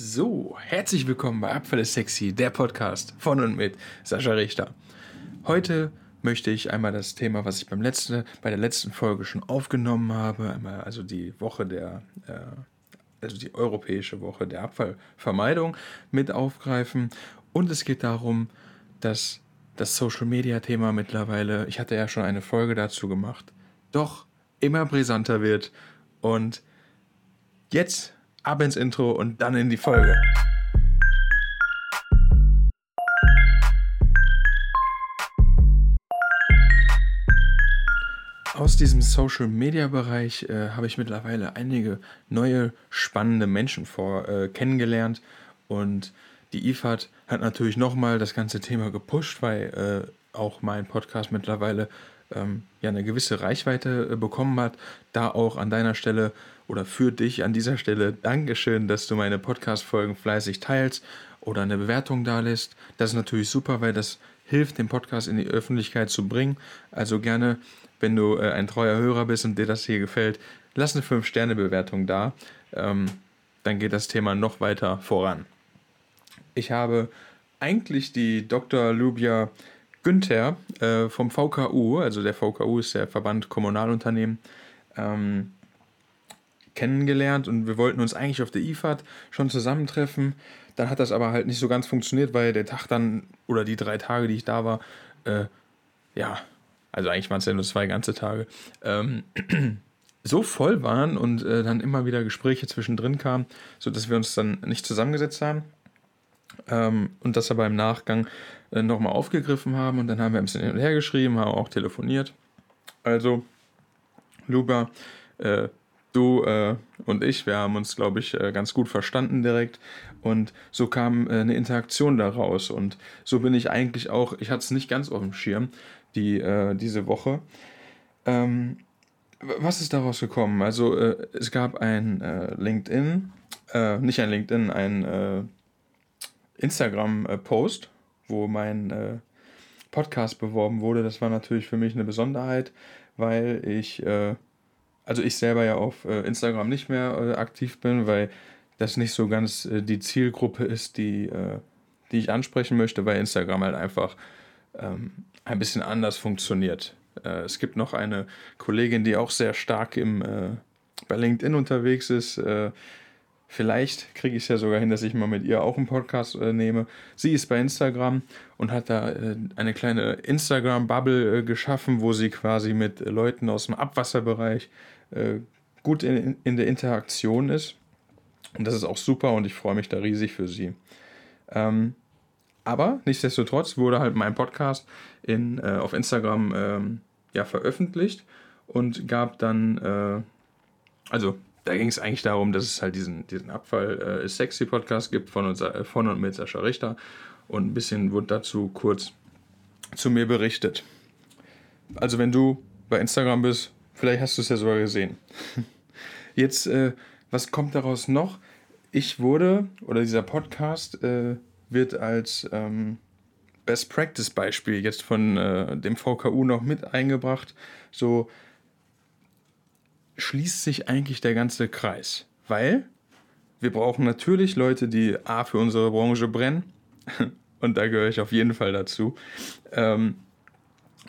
So, herzlich willkommen bei Abfälle Sexy, der Podcast von und mit Sascha Richter. Heute möchte ich einmal das Thema, was ich beim letzten, bei der letzten Folge schon aufgenommen habe, einmal also die Woche der, äh, also die europäische Woche der Abfallvermeidung mit aufgreifen. Und es geht darum, dass das Social Media Thema mittlerweile, ich hatte ja schon eine Folge dazu gemacht, doch immer brisanter wird. Und jetzt ab ins Intro und dann in die Folge. Aus diesem Social Media Bereich äh, habe ich mittlerweile einige neue spannende Menschen vor, äh, kennengelernt und die IFAD hat natürlich nochmal das ganze Thema gepusht, weil äh, auch mein Podcast mittlerweile ähm, ja eine gewisse Reichweite äh, bekommen hat. Da auch an deiner Stelle oder für dich an dieser Stelle Dankeschön, dass du meine Podcast-Folgen fleißig teilst oder eine Bewertung da lässt. Das ist natürlich super, weil das hilft, den Podcast in die Öffentlichkeit zu bringen. Also gerne, wenn du äh, ein treuer Hörer bist und dir das hier gefällt, lass eine 5-Sterne-Bewertung da. Ähm, dann geht das Thema noch weiter voran. Ich habe eigentlich die Dr. Lubia Günther äh, vom VKU, also der VKU ist der Verband Kommunalunternehmen, ähm, kennengelernt und wir wollten uns eigentlich auf der IFAD schon zusammentreffen. Dann hat das aber halt nicht so ganz funktioniert, weil der Tag dann oder die drei Tage, die ich da war, äh, ja, also eigentlich waren es ja nur zwei ganze Tage, ähm, so voll waren und äh, dann immer wieder Gespräche zwischendrin kamen, sodass wir uns dann nicht zusammengesetzt haben ähm, und das aber im Nachgang äh, nochmal aufgegriffen haben und dann haben wir ein bisschen hin und her geschrieben, haben auch telefoniert. Also, Luba, äh, du äh, und ich, wir haben uns, glaube ich, äh, ganz gut verstanden direkt. Und so kam äh, eine Interaktion daraus. Und so bin ich eigentlich auch, ich hatte es nicht ganz auf dem Schirm, die, äh, diese Woche. Ähm, was ist daraus gekommen? Also äh, es gab ein äh, LinkedIn, nicht ein LinkedIn, ein Instagram-Post, wo mein Podcast beworben wurde. Das war natürlich für mich eine Besonderheit, weil ich also ich selber ja auf äh, Instagram nicht mehr äh, aktiv bin, weil das nicht so ganz äh, die Zielgruppe ist, die, die ich ansprechen möchte, weil Instagram halt einfach ähm, ein bisschen anders funktioniert. Es gibt noch eine Kollegin, die auch sehr stark im, bei LinkedIn unterwegs ist. Vielleicht kriege ich es ja sogar hin, dass ich mal mit ihr auch einen Podcast äh, nehme. Sie ist bei Instagram und hat da äh, eine kleine Instagram-Bubble äh, geschaffen, wo sie quasi mit Leuten aus dem Abwasserbereich äh, gut in, in der Interaktion ist. Und das ist auch super und ich freue mich da riesig für sie. Ähm, aber nichtsdestotrotz wurde halt mein Podcast in, äh, auf Instagram ähm, ja, veröffentlicht und gab dann, äh, also da ging es eigentlich darum, dass es halt diesen, diesen Abfall äh, Sexy Podcast gibt von, uns, äh, von und mit Sascha Richter und ein bisschen wurde dazu kurz zu mir berichtet. Also wenn du bei Instagram bist, Vielleicht hast du es ja sogar gesehen. Jetzt, äh, was kommt daraus noch? Ich wurde, oder dieser Podcast äh, wird als ähm, Best Practice Beispiel jetzt von äh, dem VKU noch mit eingebracht. So schließt sich eigentlich der ganze Kreis. Weil wir brauchen natürlich Leute, die A für unsere Branche brennen. Und da gehöre ich auf jeden Fall dazu. Ähm,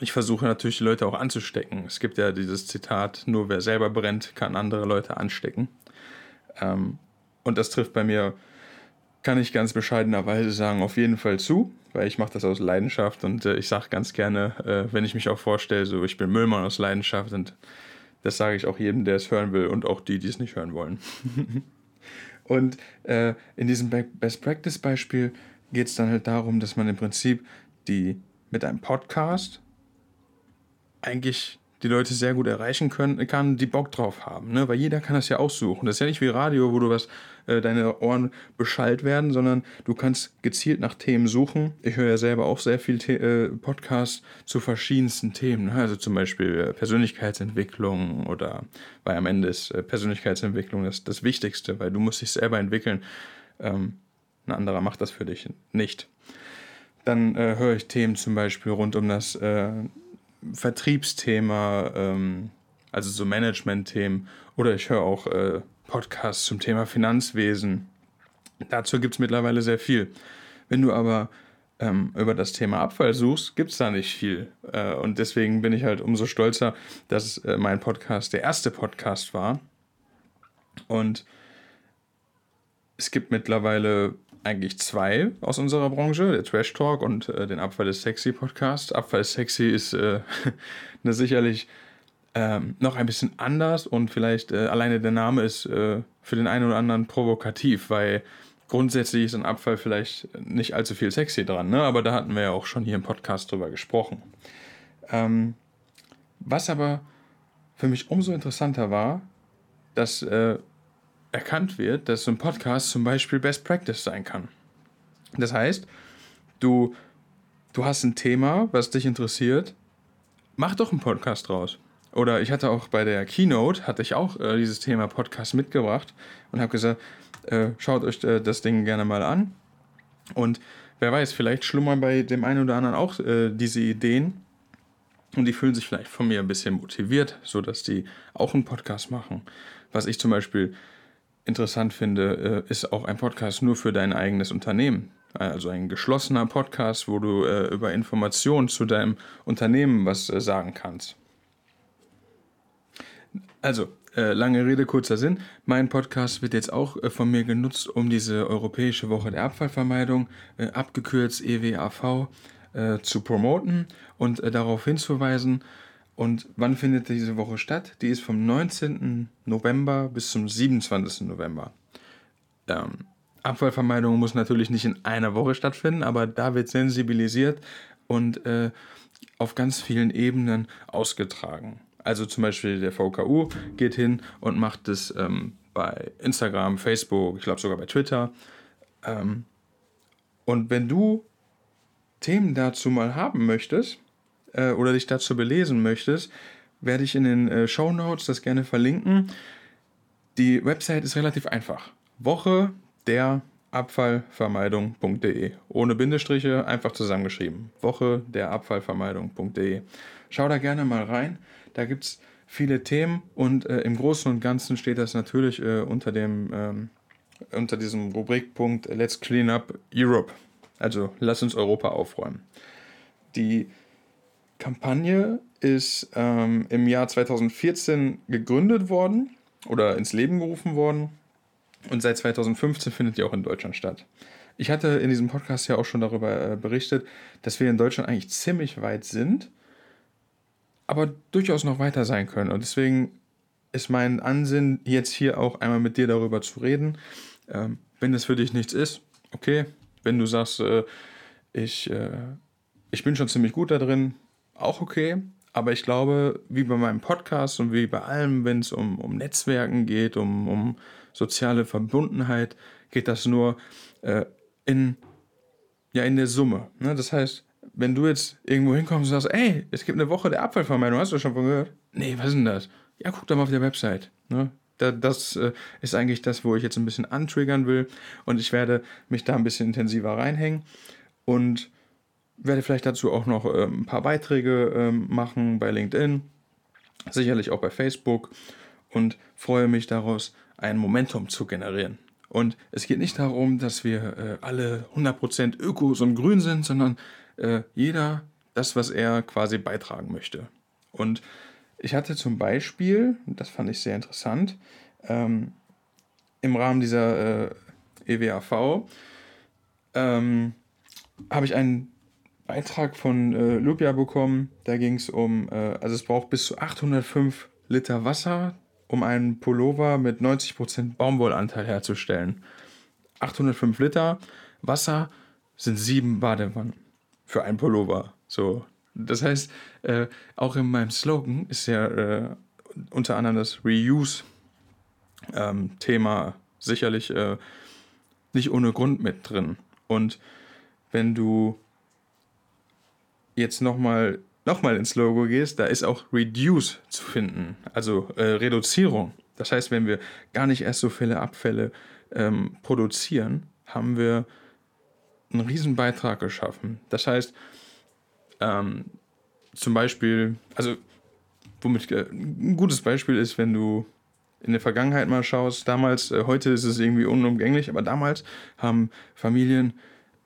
ich versuche natürlich die Leute auch anzustecken. Es gibt ja dieses Zitat, nur wer selber brennt, kann andere Leute anstecken. Ähm, und das trifft bei mir, kann ich ganz bescheidenerweise sagen, auf jeden Fall zu, weil ich mache das aus Leidenschaft und äh, ich sage ganz gerne, äh, wenn ich mich auch vorstelle, so ich bin Müllmann aus Leidenschaft und das sage ich auch jedem, der es hören will und auch die, die es nicht hören wollen. und äh, in diesem Best Practice Beispiel geht es dann halt darum, dass man im Prinzip die mit einem Podcast eigentlich die Leute sehr gut erreichen können, kann, die Bock drauf haben, ne? Weil jeder kann das ja aussuchen. Das ist ja nicht wie Radio, wo du was, äh, deine Ohren beschallt werden, sondern du kannst gezielt nach Themen suchen. Ich höre ja selber auch sehr viel äh, Podcasts zu verschiedensten Themen. Ne? Also zum Beispiel äh, Persönlichkeitsentwicklung oder, weil am Ende ist äh, Persönlichkeitsentwicklung das, das Wichtigste, weil du musst dich selber entwickeln. Ähm, ein anderer macht das für dich nicht. Dann äh, höre ich Themen zum Beispiel rund um das Vertriebsthema, ähm, also so Management-Themen. Oder ich höre auch äh, Podcasts zum Thema Finanzwesen. Dazu gibt es mittlerweile sehr viel. Wenn du aber ähm, über das Thema Abfall suchst, gibt es da nicht viel. Äh, und deswegen bin ich halt umso stolzer, dass äh, mein Podcast der erste Podcast war. Und es gibt mittlerweile eigentlich zwei aus unserer Branche, der Trash Talk und äh, den Abfall ist sexy Podcast. Abfall ist sexy ist äh, eine sicherlich ähm, noch ein bisschen anders und vielleicht äh, alleine der Name ist äh, für den einen oder anderen provokativ, weil grundsätzlich ist ein Abfall vielleicht nicht allzu viel sexy dran, ne? aber da hatten wir ja auch schon hier im Podcast drüber gesprochen. Ähm, was aber für mich umso interessanter war, dass äh, erkannt wird, dass so ein Podcast zum Beispiel Best Practice sein kann. Das heißt, du, du hast ein Thema, was dich interessiert, mach doch einen Podcast draus. Oder ich hatte auch bei der Keynote, hatte ich auch äh, dieses Thema Podcast mitgebracht und habe gesagt, äh, schaut euch äh, das Ding gerne mal an. Und wer weiß, vielleicht schlummern bei dem einen oder anderen auch äh, diese Ideen und die fühlen sich vielleicht von mir ein bisschen motiviert, sodass die auch einen Podcast machen. Was ich zum Beispiel interessant finde, äh, ist auch ein Podcast nur für dein eigenes Unternehmen. Also ein geschlossener Podcast, wo du äh, über Informationen zu deinem Unternehmen was äh, sagen kannst. Also, lange Rede, kurzer Sinn. Mein Podcast wird jetzt auch von mir genutzt, um diese Europäische Woche der Abfallvermeidung, abgekürzt EWAV, zu promoten und darauf hinzuweisen, und wann findet diese Woche statt? Die ist vom 19. November bis zum 27. November. Ähm, Abfallvermeidung muss natürlich nicht in einer Woche stattfinden, aber da wird sensibilisiert und äh, auf ganz vielen Ebenen ausgetragen. Also zum Beispiel der VKU geht hin und macht das ähm, bei Instagram, Facebook, ich glaube sogar bei Twitter. Ähm, und wenn du Themen dazu mal haben möchtest, äh, oder dich dazu belesen möchtest, werde ich in den äh, Show Notes das gerne verlinken. Die Website ist relativ einfach. Woche der Abfallvermeidung.de. Ohne Bindestriche, einfach zusammengeschrieben. Woche der Abfallvermeidung.de. Schau da gerne mal rein. Da gibt es viele Themen und äh, im Großen und Ganzen steht das natürlich äh, unter, dem, ähm, unter diesem Rubrikpunkt Let's Clean Up Europe. Also lass uns Europa aufräumen. Die Kampagne ist ähm, im Jahr 2014 gegründet worden oder ins Leben gerufen worden und seit 2015 findet die auch in Deutschland statt. Ich hatte in diesem Podcast ja auch schon darüber äh, berichtet, dass wir in Deutschland eigentlich ziemlich weit sind, aber durchaus noch weiter sein können. Und deswegen ist mein Ansinn, jetzt hier auch einmal mit dir darüber zu reden. Ähm, wenn es für dich nichts ist, okay. Wenn du sagst, äh, ich, äh, ich bin schon ziemlich gut da drin, auch okay. Aber ich glaube, wie bei meinem Podcast und wie bei allem, wenn es um, um Netzwerken geht, um, um soziale Verbundenheit, geht das nur äh, in, ja, in der Summe. Ne? Das heißt, wenn du jetzt irgendwo hinkommst und sagst, ey, es gibt eine Woche der Abfallvermeidung, hast du schon von gehört? Nee, was ist denn das? Ja, guck doch mal auf der Website. Ne? Da, das äh, ist eigentlich das, wo ich jetzt ein bisschen antriggern will und ich werde mich da ein bisschen intensiver reinhängen und werde vielleicht dazu auch noch äh, ein paar Beiträge äh, machen bei LinkedIn, sicherlich auch bei Facebook und freue mich daraus, ein Momentum zu generieren. Und es geht nicht darum, dass wir äh, alle 100% Ökos und Grün sind, sondern äh, jeder das, was er quasi beitragen möchte. Und ich hatte zum Beispiel, das fand ich sehr interessant, ähm, im Rahmen dieser äh, EWAV ähm, habe ich einen Beitrag von äh, Lupia bekommen. Da ging es um, äh, also es braucht bis zu 805 Liter Wasser, um einen Pullover mit 90% Baumwollanteil herzustellen. 805 Liter Wasser sind sieben Badewannen für einen Pullover. So, das heißt, äh, auch in meinem Slogan ist ja äh, unter anderem das Reuse-Thema ähm, sicherlich äh, nicht ohne Grund mit drin. Und wenn du jetzt nochmal noch mal ins Logo gehst, da ist auch Reduce zu finden, also äh, Reduzierung. Das heißt, wenn wir gar nicht erst so viele Abfälle ähm, produzieren, haben wir einen riesen Beitrag geschaffen. Das heißt, ähm, zum Beispiel, also womit äh, ein gutes Beispiel ist, wenn du in der Vergangenheit mal schaust, damals, äh, heute ist es irgendwie unumgänglich, aber damals haben Familien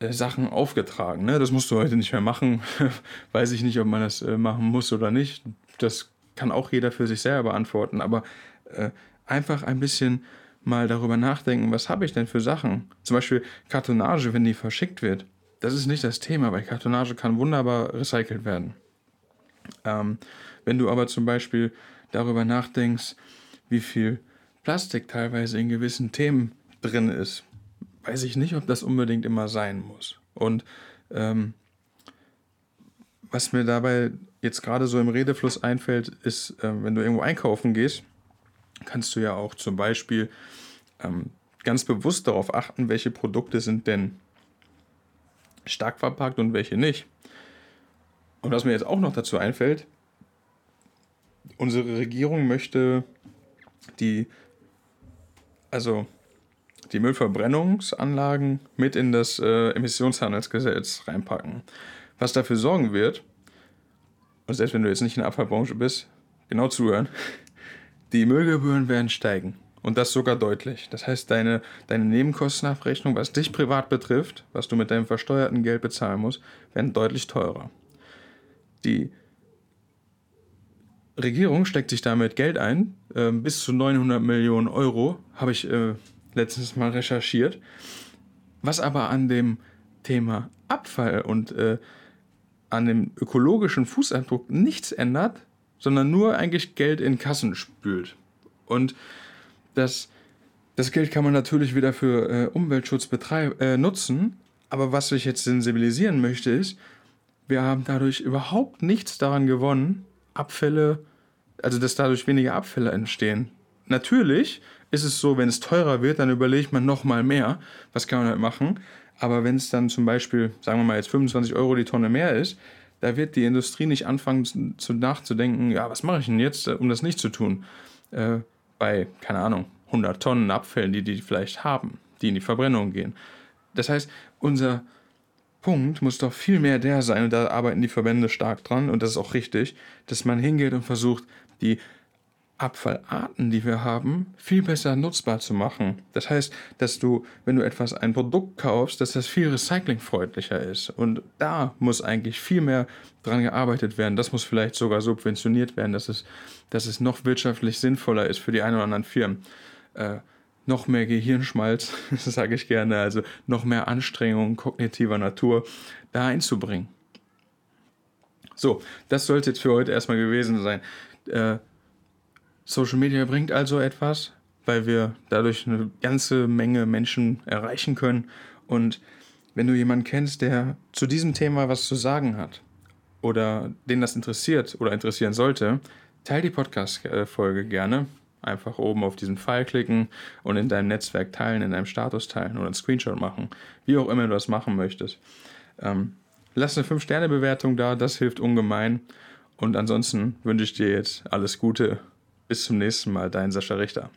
Sachen aufgetragen. Ne? Das musst du heute nicht mehr machen. Weiß ich nicht, ob man das äh, machen muss oder nicht. Das kann auch jeder für sich selber beantworten. Aber äh, einfach ein bisschen mal darüber nachdenken, was habe ich denn für Sachen? Zum Beispiel Kartonage, wenn die verschickt wird. Das ist nicht das Thema, weil Kartonage kann wunderbar recycelt werden. Ähm, wenn du aber zum Beispiel darüber nachdenkst, wie viel Plastik teilweise in gewissen Themen drin ist, weiß ich nicht, ob das unbedingt immer sein muss. Und ähm, was mir dabei jetzt gerade so im Redefluss einfällt, ist, äh, wenn du irgendwo einkaufen gehst, kannst du ja auch zum Beispiel ähm, ganz bewusst darauf achten, welche Produkte sind denn stark verpackt und welche nicht. Und was mir jetzt auch noch dazu einfällt, unsere Regierung möchte die, also die Müllverbrennungsanlagen mit in das äh, Emissionshandelsgesetz reinpacken. Was dafür sorgen wird, und selbst wenn du jetzt nicht in der Abfallbranche bist, genau zuhören, die Müllgebühren werden steigen. Und das sogar deutlich. Das heißt, deine, deine Nebenkostenabrechnung, was dich privat betrifft, was du mit deinem versteuerten Geld bezahlen musst, werden deutlich teurer. Die Regierung steckt sich damit Geld ein, äh, bis zu 900 Millionen Euro, habe ich äh, letztens mal recherchiert. Was aber an dem Thema Abfall und äh, an dem ökologischen Fußabdruck nichts ändert, sondern nur eigentlich Geld in Kassen spült. Und das, das Geld kann man natürlich wieder für äh, Umweltschutz betreib, äh, nutzen, aber was ich jetzt sensibilisieren möchte ist, wir haben dadurch überhaupt nichts daran gewonnen, Abfälle, also dass dadurch weniger Abfälle entstehen. Natürlich ist es so, wenn es teurer wird, dann überlegt man nochmal mehr, was kann man halt machen. Aber wenn es dann zum Beispiel, sagen wir mal jetzt 25 Euro die Tonne mehr ist, da wird die Industrie nicht anfangen zu, nachzudenken, ja, was mache ich denn jetzt, um das nicht zu tun? Äh, bei, keine Ahnung, 100 Tonnen Abfällen, die die vielleicht haben, die in die Verbrennung gehen. Das heißt, unser Punkt muss doch viel mehr der sein, und da arbeiten die Verbände stark dran, und das ist auch richtig, dass man hingeht und versucht, die Abfallarten, die wir haben, viel besser nutzbar zu machen. Das heißt, dass du, wenn du etwas, ein Produkt kaufst, dass das viel recyclingfreundlicher ist. Und da muss eigentlich viel mehr dran gearbeitet werden. Das muss vielleicht sogar subventioniert werden, dass es, dass es noch wirtschaftlich sinnvoller ist für die ein oder anderen Firmen. Äh, noch mehr Gehirnschmalz, sage ich gerne, also noch mehr Anstrengung kognitiver Natur da einzubringen. So, das sollte jetzt für heute erstmal gewesen sein. Äh, Social Media bringt also etwas, weil wir dadurch eine ganze Menge Menschen erreichen können. Und wenn du jemanden kennst, der zu diesem Thema was zu sagen hat oder den das interessiert oder interessieren sollte, teile die Podcast-Folge gerne. Einfach oben auf diesen Pfeil klicken und in deinem Netzwerk teilen, in deinem Status teilen oder einen Screenshot machen. Wie auch immer du das machen möchtest. Ähm, lass eine 5-Sterne-Bewertung da, das hilft ungemein. Und ansonsten wünsche ich dir jetzt alles Gute bis zum nächsten Mal, dein Sascha Richter.